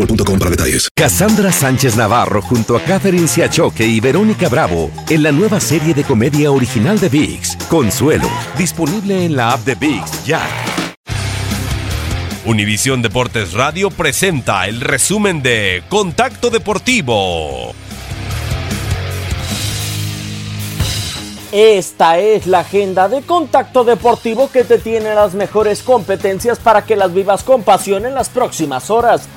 boostmobile.com para detalles. Cassandra Sánchez Navarro junto a Catherine Siachoque y Verónica Bravo en la nueva serie de comedia original de VIX, Consuelo, disponible en la app de VIX ya. Univisión Deportes Radio presenta el resumen de Contacto Deportivo. Esta es la agenda de contacto deportivo que te tiene las mejores competencias para que las vivas con pasión en las próximas horas.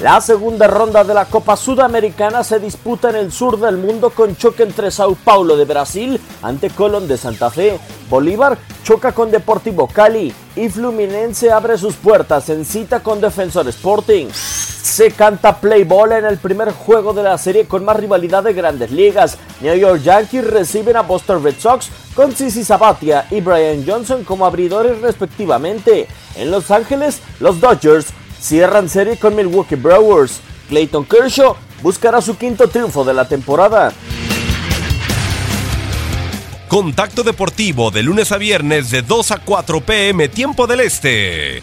La segunda ronda de la Copa Sudamericana se disputa en el sur del mundo con choque entre Sao Paulo de Brasil ante Colón de Santa Fe. Bolívar choca con Deportivo Cali y Fluminense abre sus puertas en cita con Defensor Sporting. Se canta play ball en el primer juego de la serie con más rivalidad de grandes ligas. New York Yankees reciben a Boston Red Sox con Sisi Sabatia y Brian Johnson como abridores respectivamente. En Los Ángeles, los Dodgers cierran serie con Milwaukee Brewers. Clayton Kershaw buscará su quinto triunfo de la temporada. Contacto Deportivo de lunes a viernes de 2 a 4 pm tiempo del Este.